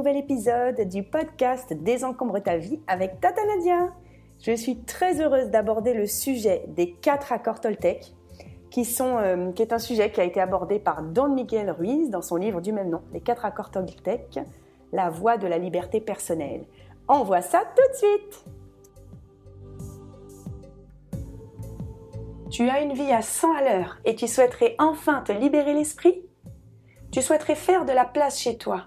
nouvel épisode du podcast Désencombre ta vie avec Tata Nadia. Je suis très heureuse d'aborder le sujet des quatre accords Toltec, qui, sont, euh, qui est un sujet qui a été abordé par Don Miguel Ruiz dans son livre du même nom, Les quatre accords Toltec, la voie de la liberté personnelle. On voit ça tout de suite Tu as une vie à 100 à l'heure et tu souhaiterais enfin te libérer l'esprit? Tu souhaiterais faire de la place chez toi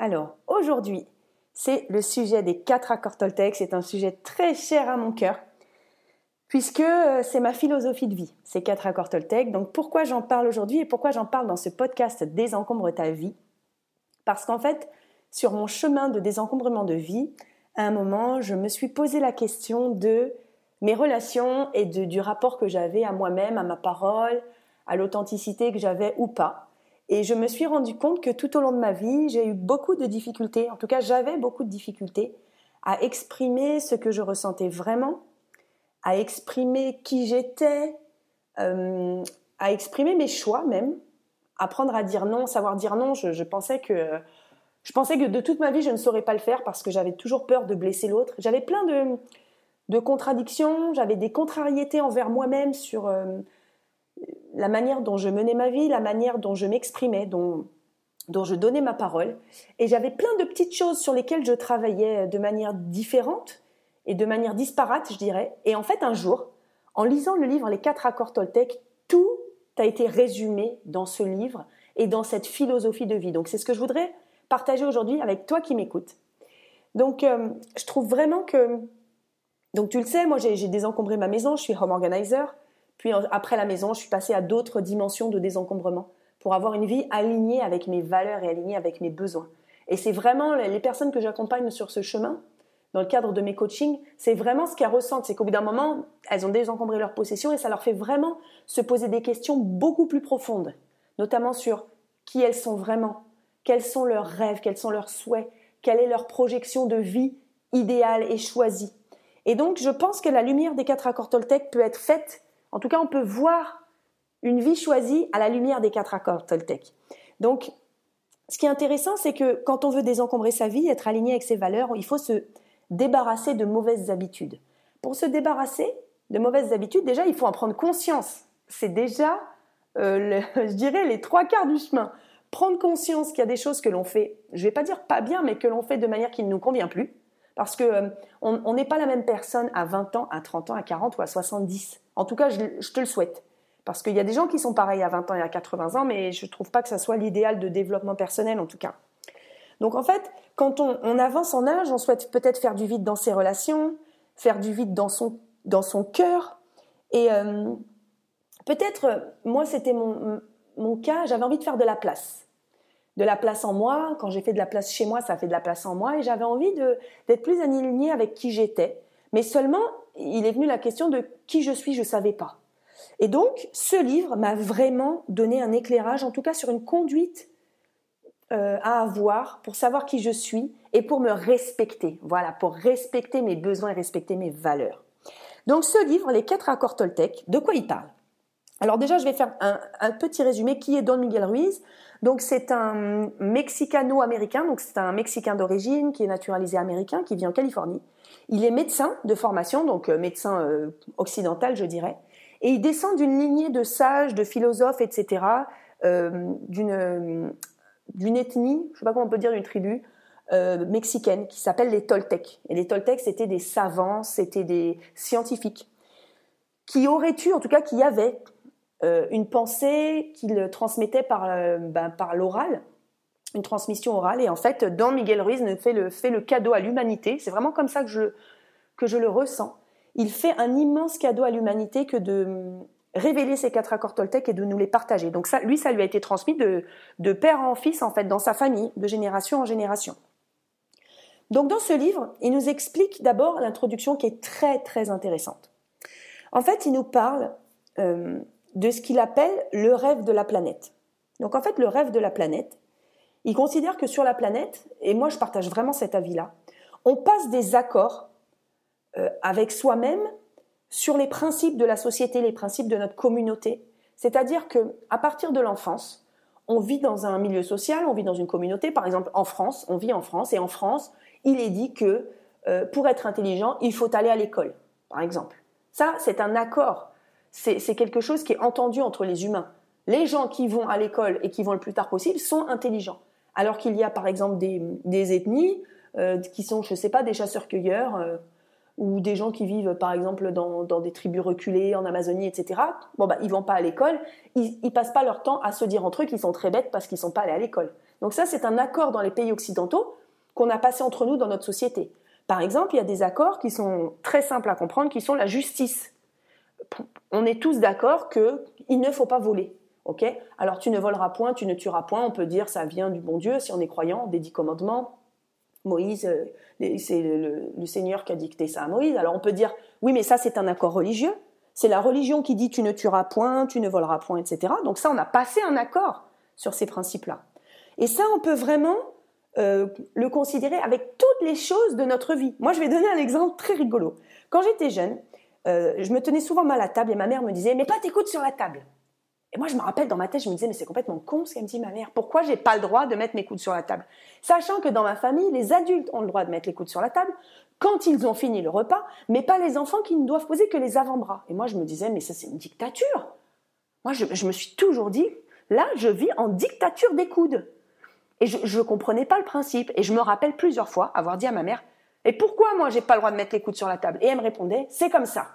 Alors, aujourd'hui, c'est le sujet des quatre accords Toltec. C'est un sujet très cher à mon cœur puisque euh, c'est ma philosophie de vie, ces quatre accords Toltec. Donc pourquoi j'en parle aujourd'hui et pourquoi j'en parle dans ce podcast Désencombre ta vie? Parce qu'en fait, sur mon chemin de désencombrement de vie, à un moment, je me suis posé la question de mes relations et du rapport que j'avais à moi-même, à ma parole, à l'authenticité que j'avais ou pas. Et je me suis rendu compte que tout au long de ma vie, j'ai eu beaucoup de difficultés, en tout cas j'avais beaucoup de difficultés à exprimer ce que je ressentais vraiment, à exprimer qui j'étais, euh, à exprimer mes choix même, apprendre à dire non, savoir dire non. je pensais que je pensais que de toute ma vie, je ne saurais pas le faire parce que j'avais toujours peur de blesser l'autre. J'avais plein de, de contradictions, j'avais des contrariétés envers moi-même sur euh, la manière dont je menais ma vie, la manière dont je m'exprimais, dont, dont je donnais ma parole. Et j'avais plein de petites choses sur lesquelles je travaillais de manière différente et de manière disparate, je dirais. Et en fait, un jour, en lisant le livre Les quatre accords Toltec, tout a été résumé dans ce livre et dans cette philosophie de vie. Donc c'est ce que je voudrais partager aujourd'hui avec toi qui m'écoutes. Donc, euh, je trouve vraiment que... Donc, tu le sais, moi, j'ai désencombré ma maison, je suis home organizer. Puis, après la maison, je suis passée à d'autres dimensions de désencombrement pour avoir une vie alignée avec mes valeurs et alignée avec mes besoins. Et c'est vraiment les personnes que j'accompagne sur ce chemin, dans le cadre de mes coachings, c'est vraiment ce qu'elles ressentent. C'est qu'au bout d'un moment, elles ont désencombré leur possession et ça leur fait vraiment se poser des questions beaucoup plus profondes, notamment sur qui elles sont vraiment, quels sont leurs rêves, quels sont leurs souhaits, quelle est leur projection de vie idéale et choisie. Et donc, je pense que la lumière des quatre accords Toltec peut être faite, en tout cas, on peut voir une vie choisie à la lumière des quatre accords Toltec. Donc, ce qui est intéressant, c'est que quand on veut désencombrer sa vie, être aligné avec ses valeurs, il faut se débarrasser de mauvaises habitudes. Pour se débarrasser de mauvaises habitudes, déjà, il faut en prendre conscience. C'est déjà, euh, je dirais, les trois quarts du chemin prendre conscience qu'il y a des choses que l'on fait, je vais pas dire pas bien, mais que l'on fait de manière qui ne nous convient plus. Parce que euh, on n'est pas la même personne à 20 ans, à 30 ans, à 40 ou à 70. En tout cas, je, te le souhaite. Parce qu'il y a des gens qui sont pareils à 20 ans et à 80 ans, mais je ne trouve pas que ça soit l'idéal de développement personnel, en tout cas. Donc en fait, quand on, avance en âge, on souhaite peut-être faire du vide dans ses relations, faire du vide dans son, dans son cœur. Et euh, peut-être, moi, c'était mon, mon cas, j'avais envie de faire de la place. De la place en moi. Quand j'ai fait de la place chez moi, ça fait de la place en moi. Et j'avais envie d'être plus alignée avec qui j'étais. Mais seulement, il est venu la question de qui je suis, je ne savais pas. Et donc, ce livre m'a vraiment donné un éclairage, en tout cas sur une conduite euh, à avoir pour savoir qui je suis et pour me respecter. Voilà, pour respecter mes besoins et respecter mes valeurs. Donc, ce livre, Les quatre accords Toltec, de quoi il parle? Alors déjà, je vais faire un, petit résumé. Qui est Don Miguel Ruiz Donc c'est un Mexicano-américain, donc c'est un Mexicain d'origine qui est naturalisé américain, qui vit en Californie. Il est médecin de formation, donc euh, médecin euh, occidental, je dirais. Et il descend d'une lignée de sages, de philosophes, etc., euh, d'une d'une ethnie, je ne sais pas comment on peut dire, d'une tribu mexicaine qui s'appelle les Toltecs. Et les Toltecs, c'était des savants, c'était des scientifiques qui auraient eu, en tout cas qui avaient euh, une pensée qu'ils transmettaient par, euh, ben, par l'oral, une transmission orale. Et en fait, dans Miguel Ruiz, fait le, fait le cadeau à l'humanité. C'est vraiment comme ça que je, que je le ressens. Il fait un immense cadeau à l'humanité que de révéler ces quatre accords Toltec et de nous les partager. Donc ça, lui, ça lui a été transmis de, de père en fils, en fait, dans sa famille, de génération en génération. Donc dans ce livre, il nous explique d'abord l'introduction qui est très très intéressante. En fait, il nous parle euh, de ce qu'il appelle le rêve de la planète. Donc en fait, le rêve de la planète, il considère que sur la planète, et moi je partage vraiment cet avis-là, on passe des accords euh, avec soi-même sur les principes de la société, les principes de notre communauté. C'est-à-dire que à partir de l'enfance, on vit dans un milieu social, on vit dans une communauté. Par exemple, en France, on vit en France, et en France, il est dit que euh, pour être intelligent, il faut aller à l'école, par exemple. Ça, c'est un accord. C'est quelque chose qui est entendu entre les humains. Les gens qui vont à l'école et qui vont le plus tard possible sont intelligents. Alors qu'il y a, par exemple, des, ethnies euh, qui sont, je ne sais pas, des chasseurs-cueilleurs. Euh, ou des gens qui vivent par exemple dans, des tribus reculées en Amazonie, etc. Bon bah ils vont pas à l'école, ils, ils passent pas leur temps à se dire entre eux qu'ils sont très bêtes parce qu'ils sont pas allés à l'école. Donc ça c'est un accord dans les pays occidentaux qu'on a passé entre nous dans notre société. Par exemple, il y a des accords qui sont très simples à comprendre, qui sont la justice. On est tous d'accord qu'il ne faut pas voler. ok? Alors tu ne voleras point, tu ne tueras point. On peut dire ça vient du bon Dieu si on est croyant, des dix commandements. Moïse, euh, c'est le, Seigneur qui a dicté ça à Moïse. Alors on peut dire, oui, mais ça c'est un accord religieux. C'est la religion qui dit tu ne tueras point, tu ne voleras point, etc. Donc ça, on a passé un accord sur ces principes-là. Et ça, on peut vraiment euh, le considérer avec toutes les choses de notre vie. Moi, je vais donner un exemple très rigolo. Quand j'étais jeune, euh, je me tenais souvent mal à table et ma mère me disait, mais pas tes coudes sur la table. Et moi, je me rappelle dans ma tête, je me disais, mais c'est complètement con ce qu'elle me dit ma mère. Pourquoi j'ai pas le droit de mettre mes coudes sur la table? Sachant que dans ma famille, les adultes ont le droit de mettre les coudes sur la table quand ils ont fini le repas, mais pas les enfants qui ne doivent poser que les avant-bras. Et moi, je me disais, mais ça, c'est une dictature. Moi, je, je, me suis toujours dit, là, je vis en dictature des coudes. Et je ne comprenais pas le principe. Et je me rappelle plusieurs fois avoir dit à ma mère, et pourquoi moi, j'ai pas le droit de mettre les coudes sur la table? Et elle me répondait, c'est comme ça.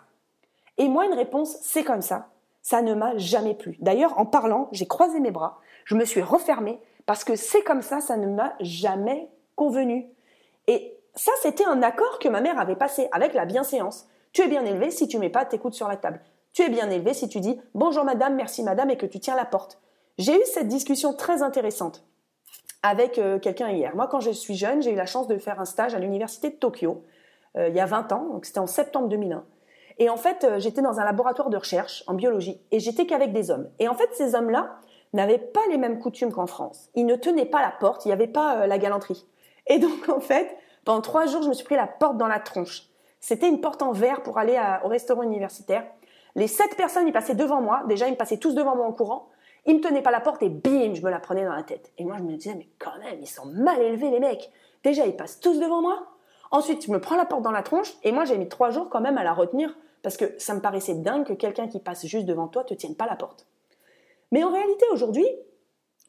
Et moi, une réponse, c'est comme ça ça ne m'a jamais plu. D'ailleurs, en parlant, j'ai croisé mes bras, je me suis refermée parce que c'est comme ça, ça ne m'a jamais convenu. Et ça, c'était un accord que ma mère avait passé avec la bienséance. Tu es bien élevé si tu mets pas tes coudes sur la table. Tu es bien élevé si tu dis bonjour madame, merci madame et que tu tiens la porte. J'ai eu cette discussion très intéressante avec euh, quelqu'un hier. Moi, quand je suis jeune, j'ai eu la chance de faire un stage à l'université de Tokyo euh, il y a 20 ans, donc c'était en septembre 2001. Et en fait, euh, j'étais dans un laboratoire de recherche en biologie et j'étais qu'avec des hommes. Et en fait, ces hommes-là n'avaient pas les mêmes coutumes qu'en France. Ils ne tenaient pas la porte, il n'y avait pas la galanterie. Et donc, en fait, pendant trois jours, je me suis pris la porte dans la tronche. C'était une porte en verre pour aller au restaurant universitaire. Les sept personnes, ils passaient devant moi. Déjà, ils me passaient tous devant moi en courant. Ils me tenaient pas la porte et bim, je me la prenais dans la tête. Et moi, je me disais, mais quand même, ils sont mal élevés, les mecs. Déjà, ils passent tous devant moi. Ensuite, je me prends la porte dans la tronche et moi, j'ai mis trois jours quand même à la retenir parce que ça me paraissait dingue que quelqu'un qui passe juste devant toi te tienne pas la porte. Mais en réalité, aujourd'hui,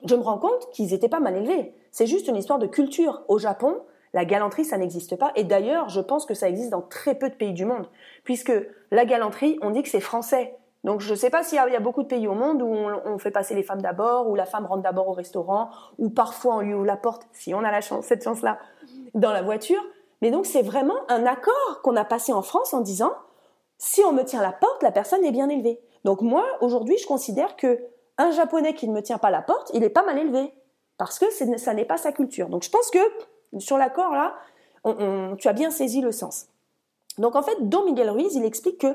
je me rends compte qu'ils n'étaient pas mal élevés. C'est juste une histoire de culture. Au Japon, la galanterie, ça n'existe pas. Et d'ailleurs, je pense que ça existe dans très peu de pays du monde. Puisque la galanterie, on dit que c'est français. Donc je ne sais pas s'il y, a beaucoup de pays au monde où on, fait passer les femmes d'abord, où la femme rentre d'abord au restaurant, ou parfois on lui ouvre la porte, si on a la chance, cette chance-là, dans la voiture. Mais donc c'est vraiment un accord qu'on a passé en France en disant si on me tient la porte, la personne est bien élevée. Donc moi, aujourd'hui, je considère que un japonais qui ne me tient pas la porte, il est pas mal élevé parce que ça n'est pas sa culture. Donc je pense que sur l'accord là, tu as bien saisi le sens. Donc en fait, Don Miguel Ruiz, il explique que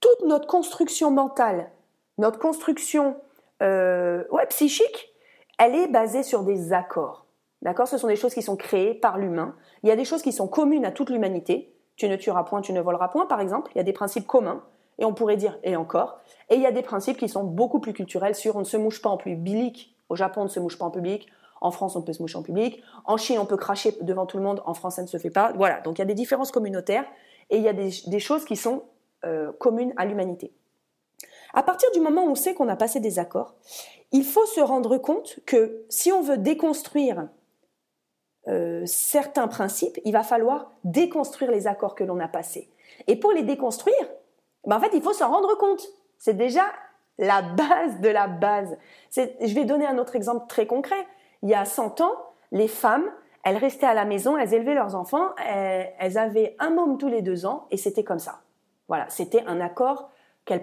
toute notre construction mentale, notre construction euh, psychique, elle est basée sur des accords. D'accord? Ce sont des choses qui sont créées par l'humain. Il y a des choses qui sont communes à toute l'humanité tu ne tueras point, tu ne voleras point, par exemple. Il y a des principes communs, et on pourrait dire et encore. Et il y a des principes qui sont beaucoup plus culturels sur on ne se mouche pas en public. Au Japon, on ne se mouche pas en public. En France, on peut se moucher en public. En Chine, on peut cracher devant tout le monde. En France, ça ne se fait pas. Voilà. Donc il y a des différences communautaires et il y a des, choses qui sont euh, communes à l'humanité. À partir du moment où on sait qu'on a passé des accords, il faut se rendre compte que si on veut déconstruire euh, certains principes, il va falloir déconstruire les accords que l'on a passés. Et pour les déconstruire, ben en fait, il faut s'en rendre compte. C'est déjà la base de la base. Je vais donner un autre exemple très concret. Il y a 100 ans, les femmes, elles restaient à la maison, elles élevaient leurs enfants, elles, avaient un môme tous les deux ans, et c'était comme ça. Voilà, c'était un accord qu'elles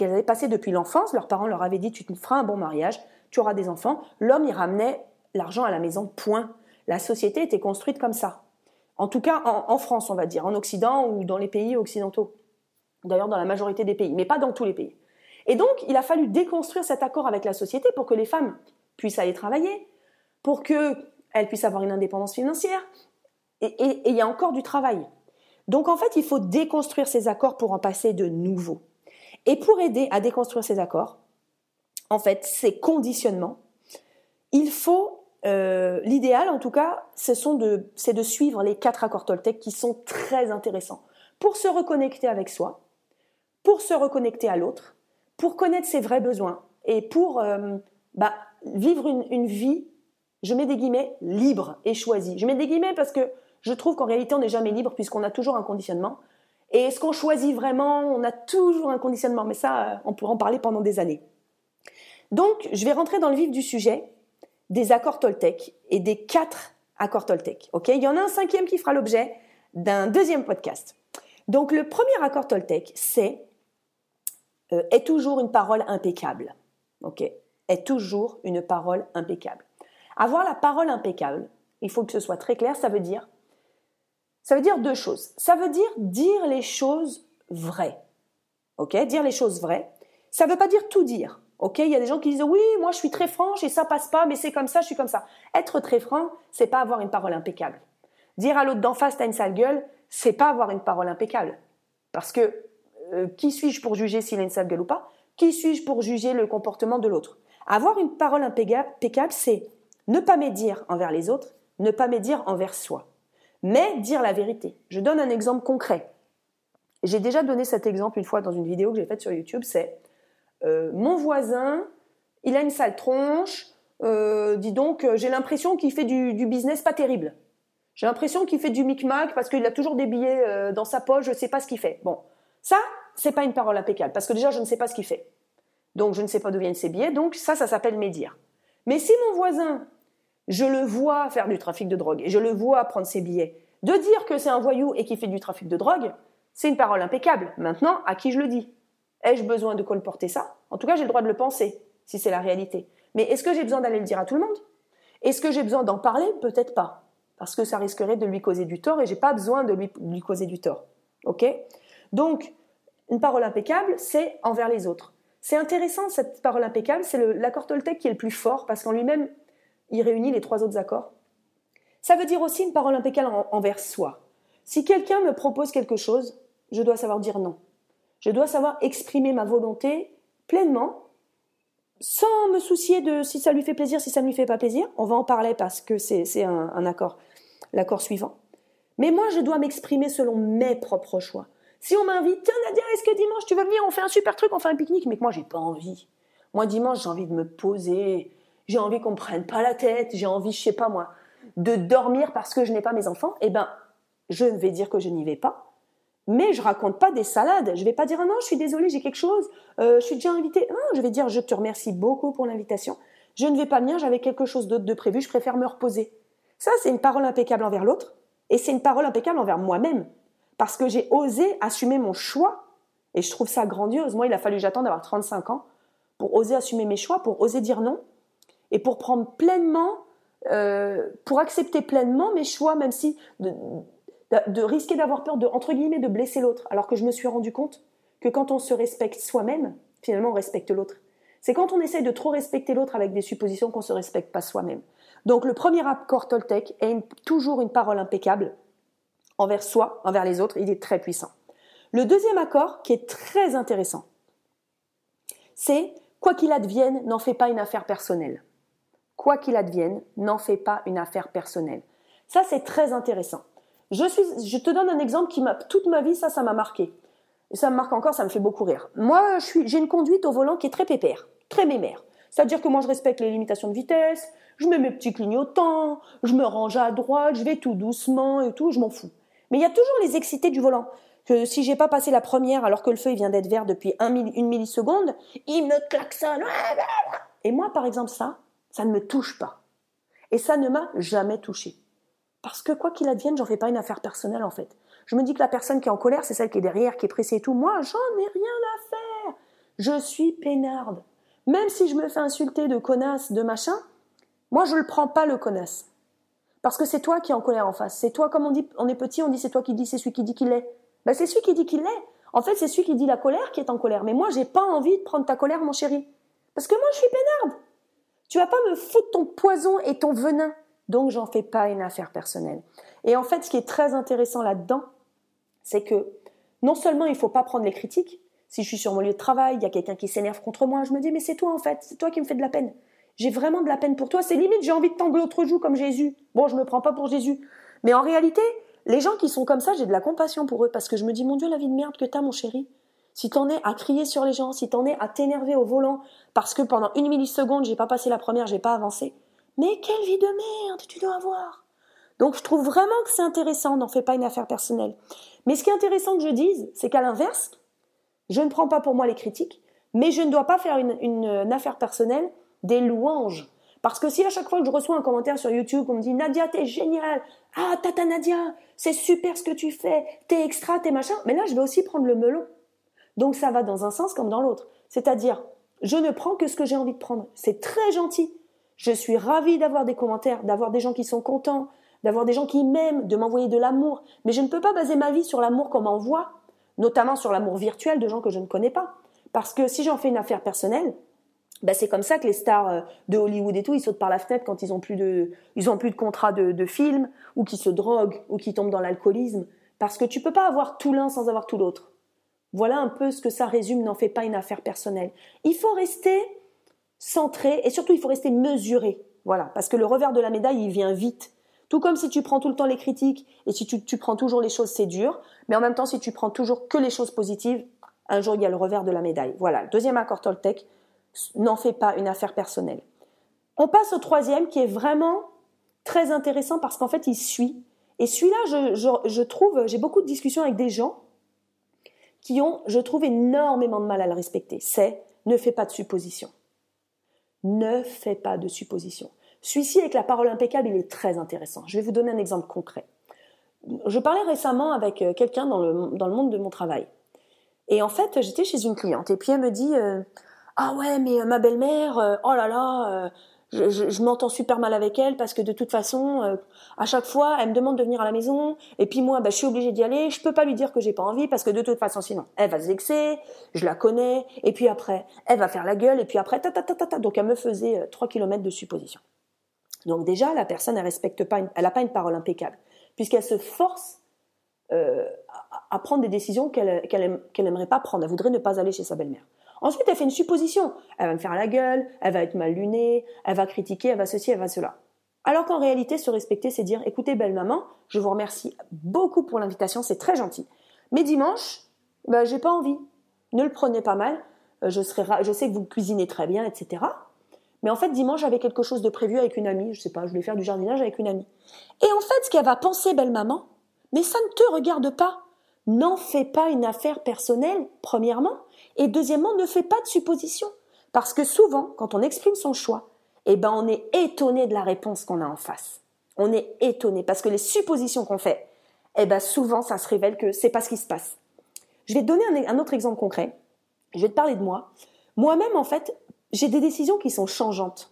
avaient passé depuis l'enfance. Leurs parents leur avaient dit tu te feras un bon mariage, tu auras des enfants. L'homme, il ramenait l'argent à la maison, point. La société était construite comme ça. En tout cas, en, France, on va dire, en Occident ou dans les pays occidentaux. D'ailleurs, dans la majorité des pays, mais pas dans tous les pays. Et donc, il a fallu déconstruire cet accord avec la société pour que les femmes puissent aller travailler, pour qu'elles puissent avoir une indépendance financière. Et, il y a encore du travail. Donc, en fait, il faut déconstruire ces accords pour en passer de nouveaux. Et pour aider à déconstruire ces accords, en fait, ces conditionnements, il faut euh, l'idéal, en tout cas, c'est de, suivre les quatre accords Toltec qui sont très intéressants pour se reconnecter avec soi, pour se reconnecter à l'autre, pour connaître ses vrais besoins et pour euh, bah, vivre une, vie, je mets des guillemets, libre et choisie. Je mets des guillemets parce que je trouve qu'en réalité, on n'est jamais libre puisqu'on a toujours un conditionnement. Et est-ce qu'on choisit vraiment On a toujours un conditionnement, mais ça, euh, on pourra en parler pendant des années. Donc, je vais rentrer dans le vif du sujet des accords Toltec et des quatre accords Toltec. Ok, il y en a un cinquième qui fera l'objet d'un deuxième podcast. Donc le premier accord Toltec, c'est euh, est toujours une parole impeccable. Ok, est toujours une parole impeccable. Avoir la parole impeccable, il faut que ce soit très clair. Ça veut dire, ça veut dire deux choses. Ça veut dire dire les choses vraies. Ok, dire les choses vraies. Ça ne veut pas dire tout dire. Ok, il y a des gens qui disent oui, moi je suis très franche et ça passe pas, mais c'est comme ça, je suis comme ça. Être très franc, c'est pas avoir une parole impeccable. Dire à l'autre d'en face t'as une sale gueule, c'est pas avoir une parole impeccable. Parce que euh, qui suis-je pour juger s'il a une sale gueule ou pas? Qui suis-je pour juger le comportement de l'autre? Avoir une parole impeccable, c'est ne pas médire envers les autres, ne pas médire envers soi, mais dire la vérité. Je donne un exemple concret. J'ai déjà donné cet exemple une fois dans une vidéo que j'ai faite sur YouTube, c'est euh, mon voisin, il a une sale tronche, euh, dis donc, euh, j'ai l'impression qu'il fait du, business pas terrible. J'ai l'impression qu'il fait du micmac parce qu'il a toujours des billets dans sa poche, je ne sais pas ce qu'il fait. Bon, ça, c'est pas une parole impeccable parce que déjà, je ne sais pas ce qu'il fait. Donc, je ne sais pas d'où viennent ses billets, donc ça, ça s'appelle médire. Mais si mon voisin, je le vois faire du trafic de drogue et je le vois prendre ses billets, de dire que c'est un voyou et qu'il fait du trafic de drogue, c'est une parole impeccable. Maintenant, à qui je le dis? Ai-je besoin de colporter ça? En tout cas, j'ai le droit de le penser, si c'est la réalité. Mais est-ce que j'ai besoin d'aller le dire à tout le monde? Est-ce que j'ai besoin d'en parler? Peut-être pas. Parce que ça risquerait de lui causer du tort et j'ai pas besoin de lui, causer du tort. Ok? Donc, une parole impeccable, c'est envers les autres. C'est intéressant, cette parole impeccable, c'est l'accord Toltec qui est le plus fort parce qu'en lui-même, il réunit les trois autres accords. Ça veut dire aussi une parole impeccable envers soi. Si quelqu'un me propose quelque chose, je dois savoir dire non. Je dois savoir exprimer ma volonté pleinement, sans me soucier de si ça lui fait plaisir, si ça ne lui fait pas plaisir. On va en parler parce que c'est un, accord, l'accord suivant. Mais moi, je dois m'exprimer selon mes propres choix. Si on m'invite, tiens Nadia, est-ce que dimanche tu veux venir? On fait un super truc, on fait un pique-nique, mais que moi j'ai pas envie. Moi dimanche j'ai envie de me poser, j'ai envie qu'on me prenne pas la tête, j'ai envie, je sais pas moi, de dormir parce que je n'ai pas mes enfants. Eh ben, je vais dire que je n'y vais pas mais je raconte pas des salades. Je vais pas dire ah non, je suis désolée, j'ai quelque chose, euh, je suis déjà invitée. Non, je vais dire je te remercie beaucoup pour l'invitation. Je ne vais pas venir, j'avais quelque chose d'autre de prévu, je préfère me reposer. Ça, c'est une parole impeccable envers l'autre et c'est une parole impeccable envers moi-même parce que j'ai osé assumer mon choix et je trouve ça grandiose. Moi, il a fallu j'attendre d'avoir 35 ans pour oser assumer mes choix, pour oser dire non et pour prendre pleinement, euh, pour accepter pleinement mes choix, même si de risquer d'avoir peur de, entre guillemets, de blesser l'autre, alors que je me suis rendu compte que quand on se respecte soi-même, finalement on respecte l'autre. C'est quand on essaye de trop respecter l'autre avec des suppositions qu'on ne se respecte pas soi-même. Donc le premier accord Toltec est toujours une parole impeccable envers soi, envers les autres, il est très puissant. Le deuxième accord, qui est très intéressant, c'est quoi qu'il advienne, n'en fais pas une affaire personnelle. Quoi qu'il advienne, n'en fais pas une affaire personnelle. Ça, c'est très intéressant. Je, te donne un exemple qui m'a toute ma vie, ça, ça m'a marqué. Ça me marque encore, ça me fait beaucoup rire. Moi, j'ai une conduite au volant qui est très pépère, très mémère. C'est-à-dire que moi, je respecte les limitations de vitesse, je mets mes petits clignotants, je me range à droite, je vais tout doucement et tout, je m'en fous. Mais il y a toujours les excités du volant. Que si j'ai pas passé la première alors que le feu vient d'être vert depuis une milliseconde, il me klaxonne. Et moi, par exemple, ça, ça ne me touche pas. Et ça ne m'a jamais touché. Parce que quoi qu'il advienne, j'en fais pas une affaire personnelle en fait. Je me dis que la personne qui est en colère, c'est celle qui est derrière, qui est pressée et tout. Moi, j'en ai rien à faire. Je suis peinarde. Même si je me fais insulter de connasse, de machin, moi je le prends pas le connasse. Parce que c'est toi qui es en colère en face. C'est toi, comme on dit, on est petit, on dit c'est toi qui dis, c'est celui qui dit qu'il est. Ben, c'est celui qui dit qu'il est. En fait, c'est celui qui dit la colère qui est en colère. Mais moi, j'ai pas envie de prendre ta colère, mon chéri. Parce que moi, je suis peinarde. Tu vas pas me foutre ton poison et ton venin. Donc, j'en fais pas une affaire personnelle. Et en fait, ce qui est très intéressant là-dedans, c'est que non seulement il faut pas prendre les critiques, si je suis sur mon lieu de travail, il y a quelqu'un qui s'énerve contre moi, je me dis mais c'est toi en fait, c'est toi qui me fais de la peine. J'ai vraiment de la peine pour toi, c'est limite j'ai envie de tangler l'autre joue comme Jésus. Bon, je me prends pas pour Jésus, mais en réalité, les gens qui sont comme ça, j'ai de la compassion pour eux parce que je me dis mon Dieu la vie de merde que t'as mon chéri. Si t'en es à crier sur les gens, si t'en es à t'énerver au volant parce que pendant une milliseconde j'ai pas passé la première, j'ai pas avancé, mais quelle vie de merde tu dois avoir. Donc je trouve vraiment que c'est intéressant, n'en fais pas une affaire personnelle. Mais ce qui est intéressant que je dise, c'est qu'à l'inverse, je ne prends pas pour moi les critiques, mais je ne dois pas faire une, affaire personnelle des louanges. Parce que si à chaque fois que je reçois un commentaire sur YouTube, on me dit Nadia, t'es génial, ah tata Nadia, c'est super ce que tu fais, t'es extra, t'es machin, mais là je vais aussi prendre le melon. Donc ça va dans un sens comme dans l'autre. C'est-à-dire, je ne prends que ce que j'ai envie de prendre. C'est très gentil. Je suis ravie d'avoir des commentaires, d'avoir des gens qui sont contents, d'avoir des gens qui m'aiment, de m'envoyer de l'amour. Mais je ne peux pas baser ma vie sur l'amour qu'on m'envoie, notamment sur l'amour virtuel de gens que je ne connais pas. Parce que si j'en fais une affaire personnelle, bah c'est comme ça que les stars euh, de Hollywood et tout, ils sautent par la fenêtre quand ils ont plus de, plus de contrat de, de film, ou qui se droguent, ou qui tombent dans l'alcoolisme. Parce que tu peux pas avoir tout l'un sans avoir tout l'autre. Voilà un peu ce que ça résume, n'en fais pas une affaire personnelle. Il faut rester centré, et surtout il faut rester mesuré. Voilà, parce que le revers de la médaille, il vient vite. Tout comme si tu prends tout le temps les critiques et si tu, prends toujours les choses, c'est dur. Mais en même temps, si tu prends toujours que les choses positives, un jour, il y a le revers de la médaille. Voilà, deuxième accord Toltec, n'en fais pas une affaire personnelle. On passe au troisième qui est vraiment très intéressant parce qu'en fait, il suit. Et celui-là, je, trouve, j'ai beaucoup de discussions avec des gens qui ont, je trouve, énormément de mal à le respecter. C'est ne fais pas de suppositions. Ne fais pas de suppositions. Celui-ci, avec la parole impeccable, il est très intéressant. Je vais vous donner un exemple concret. Je parlais récemment avec euh, quelqu'un dans le, dans le monde de mon travail. Et en fait, j'étais chez une cliente. Et puis elle me dit euh, Ah ouais, mais euh, ma belle-mère, oh là là, je, m'entends super mal avec elle parce que de toute façon, à chaque fois, elle me demande de venir à la maison. Et puis moi, bah, je suis obligée d'y aller. Je peux pas lui dire que j'ai pas envie parce que de toute façon, sinon, elle va se vexer. Je la connais. Et puis après, elle va faire la gueule. Et puis après, ta ta ta ta ta. Donc elle me faisait 3 km de supposition. Donc déjà, la personne, elle respecte pas, elle n'a pas une parole impeccable, puisqu'elle se force euh, à, prendre des décisions qu'elle qu'elle n'aimerait pas prendre. Elle voudrait ne pas aller chez sa belle-mère. Ensuite, elle fait une supposition. Elle va me faire la gueule, elle va être mal lunée, elle va critiquer, elle va ceci, elle va cela. Alors qu'en réalité, se respecter, c'est dire, écoutez, belle maman, je vous remercie beaucoup pour l'invitation, c'est très gentil. Mais dimanche, ben, j'ai pas envie. Ne le prenez pas mal. Euh, je, serai, je sais que vous cuisinez très bien, etc. Mais en fait, dimanche, j'avais quelque chose de prévu avec une amie. Je sais pas, je voulais faire du jardinage avec une amie. Et en fait, ce qu'elle va penser, belle maman, mais ça ne te regarde pas. N'en fais pas une affaire personnelle, premièrement. Et deuxièmement, ne fais pas de suppositions. Parce que souvent, quand on exprime son choix, eh ben, on est étonné de la réponse qu'on a en face. On est étonné parce que les suppositions qu'on fait, eh ben, souvent, ça se révèle que c'est pas ce qui se passe. Je vais te donner un, un autre exemple concret. Je vais te parler de moi. Moi-même, en fait, j'ai des décisions qui sont changeantes.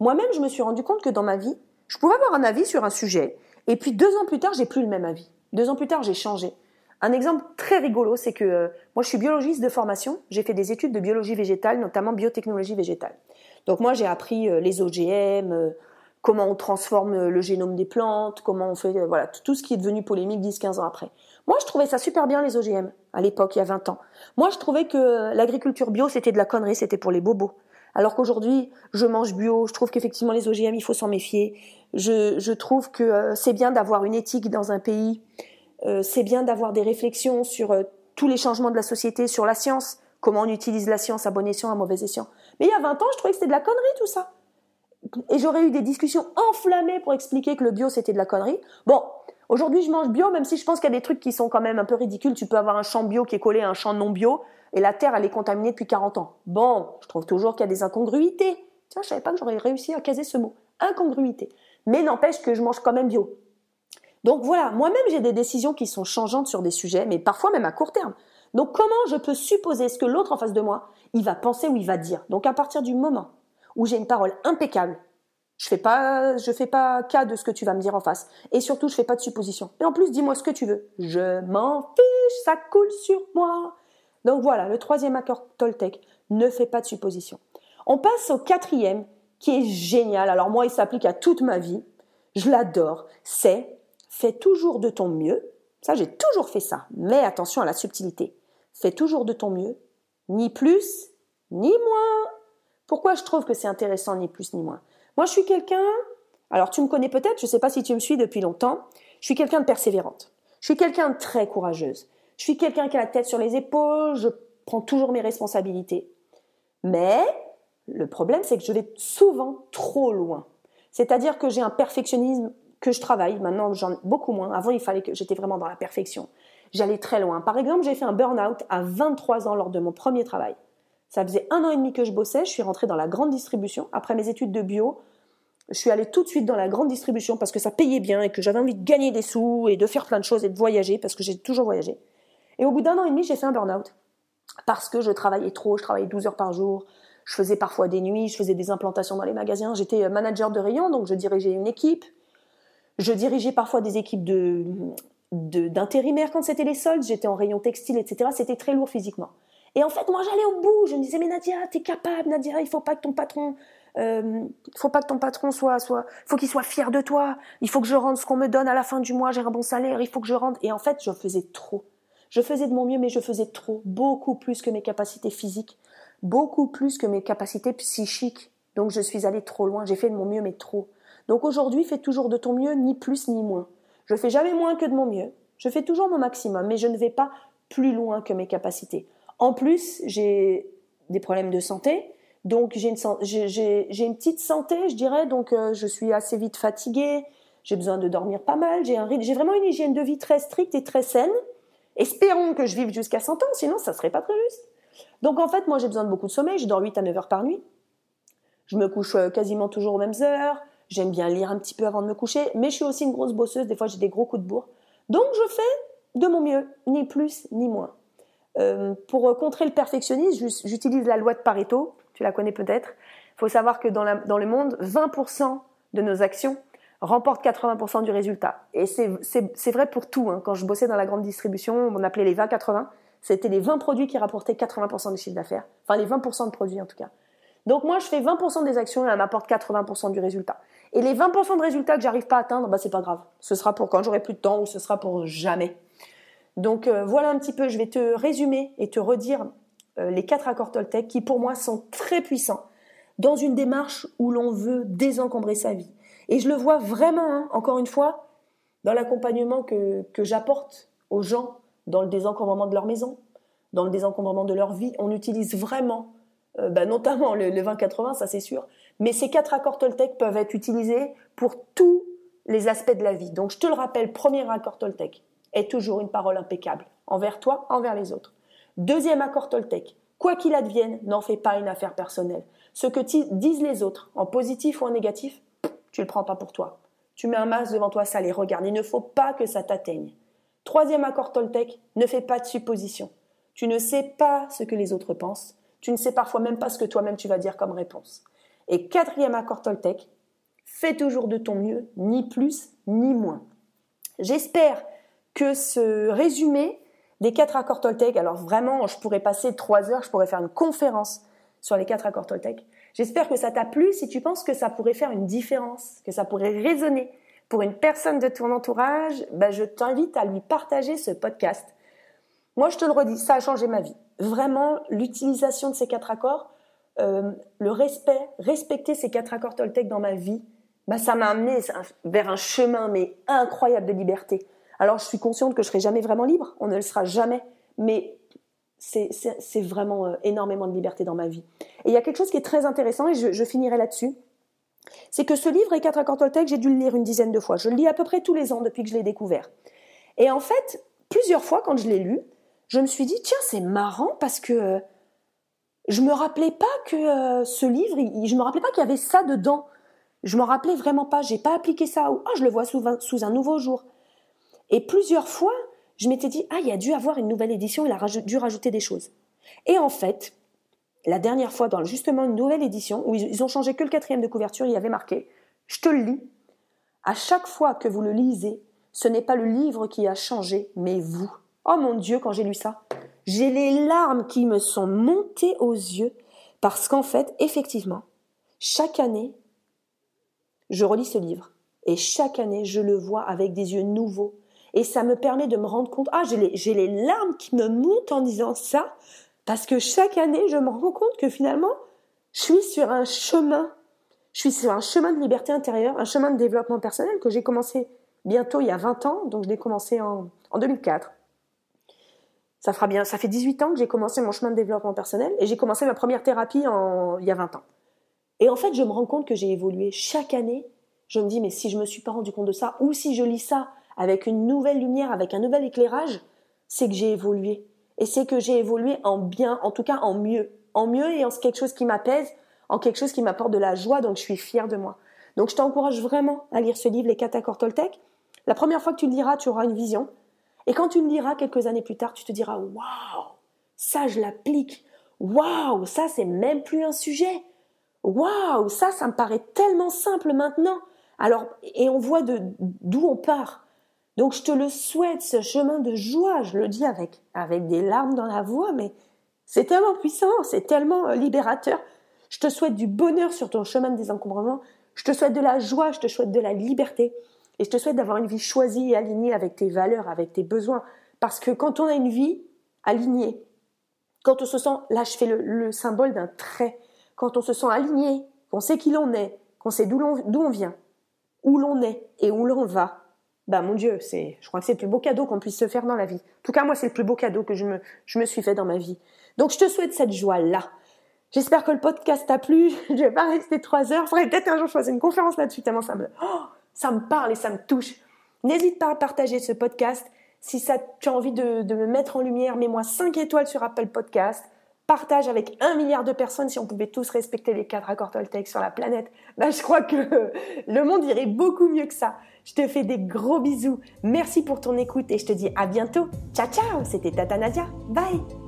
Moi-même, je me suis rendu compte que dans ma vie, je pouvais avoir un avis sur un sujet, et puis deux ans plus tard, j'ai plus le même avis. Deux ans plus tard, j'ai changé. Un exemple très rigolo, c'est que euh, moi, je suis biologiste de formation. J'ai fait des études de biologie végétale, notamment biotechnologie végétale. Donc moi, j'ai appris euh, les OGM, euh, comment on transforme le génome des plantes, comment on fait, voilà, tout ce qui est devenu polémique 10-15 ans après. Moi, je trouvais ça super bien les OGM à l'époque, il y a 20 ans. Moi, je trouvais que l'agriculture bio, c'était de la connerie, c'était pour les bobos. Alors qu'aujourd'hui, je mange bio, je trouve qu'effectivement les OGM, il faut s'en méfier. Je, trouve que euh, c'est bien d'avoir une éthique dans un pays, euh, c'est bien d'avoir des réflexions sur euh, tous les changements de la société, sur la science, comment on utilise la science à bon escient, à mauvais escient. Mais il y a 20 ans, je trouvais que c'était de la connerie tout ça. Et j'aurais eu des discussions enflammées pour expliquer que le bio c'était de la connerie. Bon, aujourd'hui je mange bio, même si je pense qu'il y a des trucs qui sont quand même un peu ridicules. Tu peux avoir un champ bio qui est collé à un champ non bio, et la terre elle est contaminée depuis 40 ans. Bon, je trouve toujours qu'il y a des incongruités. Tiens, je savais pas que j'aurais réussi à caser ce mot. Incongruité. Mais n'empêche que je mange quand même bio. Donc voilà, moi-même j'ai des décisions qui sont changeantes sur des sujets, mais parfois même à court terme. Donc comment je peux supposer ce que l'autre en face de moi, il va penser ou il va dire? Donc à partir du moment où j'ai une parole impeccable, je fais pas, je fais pas cas de ce que tu vas me dire en face, et surtout je fais pas de supposition. Et en plus, dis-moi ce que tu veux. Je m'en fiche, ça coule sur moi. Donc voilà, le troisième accord Toltec, ne fais pas de supposition. On passe au quatrième, qui est génial. Alors moi, il s'applique à toute ma vie. Je l'adore. C'est fais toujours de ton mieux. Ça, j'ai toujours fait ça. Mais attention à la subtilité. Fais toujours de ton mieux. Ni plus, ni moins. Pourquoi je trouve que c'est intéressant, ni plus, ni moins? Moi, je suis quelqu'un, alors tu me connais peut-être, je ne sais pas si tu me suis depuis longtemps, je suis quelqu'un de persévérante. Je suis quelqu'un de très courageuse. Je suis quelqu'un qui a la tête sur les épaules, je prends toujours mes responsabilités. Mais le problème, c'est que je vais souvent trop loin. C'est-à-dire que j'ai un perfectionnisme que je travaille. Maintenant, j'en beaucoup moins. Avant, il fallait que j'étais vraiment dans la perfection. J'allais très loin. Par exemple, j'ai fait un burn-out à 23 ans lors de mon premier travail. Ça faisait un an et demi que je bossais. Je suis rentrée dans la grande distribution. Après mes études de bio, je suis allée tout de suite dans la grande distribution parce que ça payait bien et que j'avais envie de gagner des sous et de faire plein de choses et de voyager parce que j'ai toujours voyagé. Et au bout d'un an et demi, j'ai fait un burn-out parce que je travaillais trop. Je travaillais 12 heures par jour. Je faisais parfois des nuits. Je faisais des implantations dans les magasins. J'étais euh, manager de rayon, donc je dirigeais une équipe. Je dirigeais parfois des équipes de d'intérimaires quand c'était les soldes. J'étais en rayon textile, etc. C'était très lourd physiquement. Et en fait, moi, j'allais au bout. Je me disais, mais Nadia, t'es capable, Nadia. Il faut pas que ton patron, euh, faut pas que ton patron soit, soit, faut qu'il soit fier de toi. Il faut que je rende ce qu'on me donne à la fin du mois. J'ai un bon salaire. Il faut que je rende. Et en fait, je faisais trop. Je faisais de mon mieux, mais je faisais trop, beaucoup plus que mes capacités physiques, beaucoup plus que mes capacités psychiques. Donc, je suis allée trop loin. J'ai fait de mon mieux, mais trop. Donc aujourd'hui, fais toujours de ton mieux, ni plus ni moins. Je fais jamais moins que de mon mieux. Je fais toujours mon maximum, mais je ne vais pas plus loin que mes capacités. En plus, j'ai des problèmes de santé, donc j'ai une, petite santé, je dirais, donc euh, je suis assez vite fatiguée, j'ai besoin de dormir pas mal, j'ai vraiment une hygiène de vie très stricte et très saine. Espérons que je vive jusqu'à 100 ans, sinon ça serait pas très juste. Donc en fait, moi j'ai besoin de beaucoup de sommeil, je dors 8 à 9 heures par nuit. Je me couche euh, quasiment toujours aux mêmes heures, j'aime bien lire un petit peu avant de me coucher, mais je suis aussi une grosse bosseuse, des fois j'ai des gros coups de bourre. Donc je fais de mon mieux, ni plus ni moins. Euh, pour contrer le perfectionnisme, j'utilise la loi de Pareto, tu la connais peut-être. Il faut savoir que dans, le monde, 20% de nos actions remportent 80% du résultat. Et c'est vrai pour tout. Hein. Quand je bossais dans la grande distribution, on appelait les 20-80. C'était les 20 produits qui rapportaient 80% du chiffre d'affaires. Enfin, les 20% de produits en tout cas. Donc moi, je fais 20% des actions et elle m'apporte 80% du résultat. Et les 20% de résultats que j'arrive pas à atteindre, bah c'est pas grave. Ce sera pour quand j'aurai plus de temps ou ce sera pour jamais. Donc euh, voilà un petit peu, je vais te résumer et te redire euh, les quatre accords Toltec qui pour moi sont très puissants dans une démarche où l'on veut désencombrer sa vie. Et je le vois vraiment, hein, encore une fois, dans l'accompagnement que, que j'apporte aux gens dans le désencombrement de leur maison, dans le désencombrement de leur vie. On utilise vraiment, euh, bah, notamment le, le 20-80, ça c'est sûr, mais ces quatre accords Toltec peuvent être utilisés pour tous les aspects de la vie. Donc je te le rappelle, premier accord Toltec est toujours une parole impeccable, envers toi, envers les autres. Deuxième accord Toltec, quoi qu'il advienne, n'en fais pas une affaire personnelle. Ce que disent les autres, en positif ou en négatif, tu le prends pas pour toi. Tu mets un masque devant toi, ça les regarde. Il ne faut pas que ça t'atteigne. Troisième accord Toltec, ne fais pas de suppositions. Tu ne sais pas ce que les autres pensent. Tu ne sais parfois même pas ce que toi-même tu vas dire comme réponse. Et quatrième accord Toltec, fais toujours de ton mieux, ni plus ni moins. J'espère que ce résumé des quatre accords Toltec, alors vraiment, je pourrais passer trois heures, je pourrais faire une conférence sur les quatre accords Toltec. J'espère que ça t'a plu. Si tu penses que ça pourrait faire une différence, que ça pourrait résonner pour une personne de ton entourage, ben je t'invite à lui partager ce podcast. Moi, je te le redis, ça a changé ma vie. Vraiment, l'utilisation de ces quatre accords, euh, le respect, respecter ces quatre accords Toltec dans ma vie, bah, ça m'a amené vers un chemin mais incroyable de liberté. Alors je suis consciente que je serai jamais vraiment libre, on ne le sera jamais, mais c'est vraiment euh, énormément de liberté dans ma vie. Et il y a quelque chose qui est très intéressant, et je, finirai là-dessus, c'est que ce livre, Les 4 accords Toltec, j'ai dû le lire une dizaine de fois. Je le lis à peu près tous les ans depuis que je l'ai découvert. Et en fait, plusieurs fois, quand je l'ai lu, je me suis dit, tiens, c'est marrant parce que euh, je me rappelais pas que euh, ce livre, je me rappelais pas qu'il y avait ça dedans. Je me rappelais vraiment pas. J'ai pas appliqué ça. Ou ah, je le vois sous sous un nouveau jour. Et plusieurs fois, je m'étais dit, ah, il y a dû avoir une nouvelle édition, il a dû rajouter des choses. Et en fait, la dernière fois, dans justement une nouvelle édition, où ils ont changé que le quatrième de couverture, il y avait marqué, je te le lis, à chaque fois que vous le lisez, ce n'est pas le livre qui a changé, mais vous. Oh mon Dieu, quand j'ai lu ça, j'ai les larmes qui me sont montées aux yeux, parce qu'en fait, effectivement, chaque année, je relis ce livre, et chaque année, je le vois avec des yeux nouveaux, et ça me permet de me rendre compte, ah, j'ai les, larmes qui me montent en disant ça, parce que chaque année, je me rends compte que finalement, je suis sur un chemin, je suis sur un chemin de liberté intérieure, un chemin de développement personnel que j'ai commencé bientôt il y a 20 ans, donc je l'ai commencé en, en 2004. Ça fera bien, ça fait 18 ans que j'ai commencé mon chemin de développement personnel et j'ai commencé ma première thérapie il y a 20 ans. Et en fait, je me rends compte que j'ai évolué chaque année. Je me dis, mais si je me suis pas rendu compte de ça, ou si je lis ça avec une nouvelle lumière, avec un nouvel éclairage, c'est que j'ai évolué. Et c'est que j'ai évolué en bien, en tout cas en mieux. En mieux et en quelque chose qui m'apaise, en quelque chose qui m'apporte de la joie, donc je suis fière de moi. Donc je t'encourage vraiment à lire ce livre, Les quatre accords Toltec. La première fois que tu le liras, tu auras une vision. Et quand tu le liras quelques années plus tard, tu te diras Waouh, ça je l'applique. Waouh, ça c'est même plus un sujet. Waouh, ça, ça me paraît tellement simple maintenant. Alors, et on voit d'où on part. Donc je te le souhaite, ce chemin de joie, je le dis avec, avec des larmes dans la voix, mais c'est tellement puissant, c'est tellement euh, libérateur. Je te souhaite du bonheur sur ton chemin de désencombrement, je te souhaite de la joie, je te souhaite de la liberté, et je te souhaite d'avoir une vie choisie et alignée avec tes valeurs, avec tes besoins. Parce que quand on a une vie alignée, quand on se sent, là je fais le, le symbole d'un trait, quand on se sent aligné, qu'on sait qui l'on est, qu'on sait d'où on vient, où l'on est et où l'on va, bah mon Dieu, c'est, je crois que c'est le plus beau cadeau qu'on puisse se faire dans la vie. En tout cas, moi, c'est le plus beau cadeau que je me, je me suis fait dans ma vie. Donc, je te souhaite cette joie-là. J'espère que le podcast t'a plu. Je vais pas rester trois heures. Faudrait peut-être un jour choisir une conférence là-dessus tellement ça me, oh, ça me parle et ça me touche. N'hésite pas à partager ce podcast. Si ça, tu as envie de, me mettre en lumière, mets-moi 5 étoiles sur Apple Podcast partage avec un milliard de personnes, si on pouvait tous respecter les quatre accords Toltec sur la planète, bah, je crois que le monde irait beaucoup mieux que ça. Je te fais des gros bisous. Merci pour ton écoute et je te dis à bientôt. Ciao ciao, c'était Tata Nadia. Bye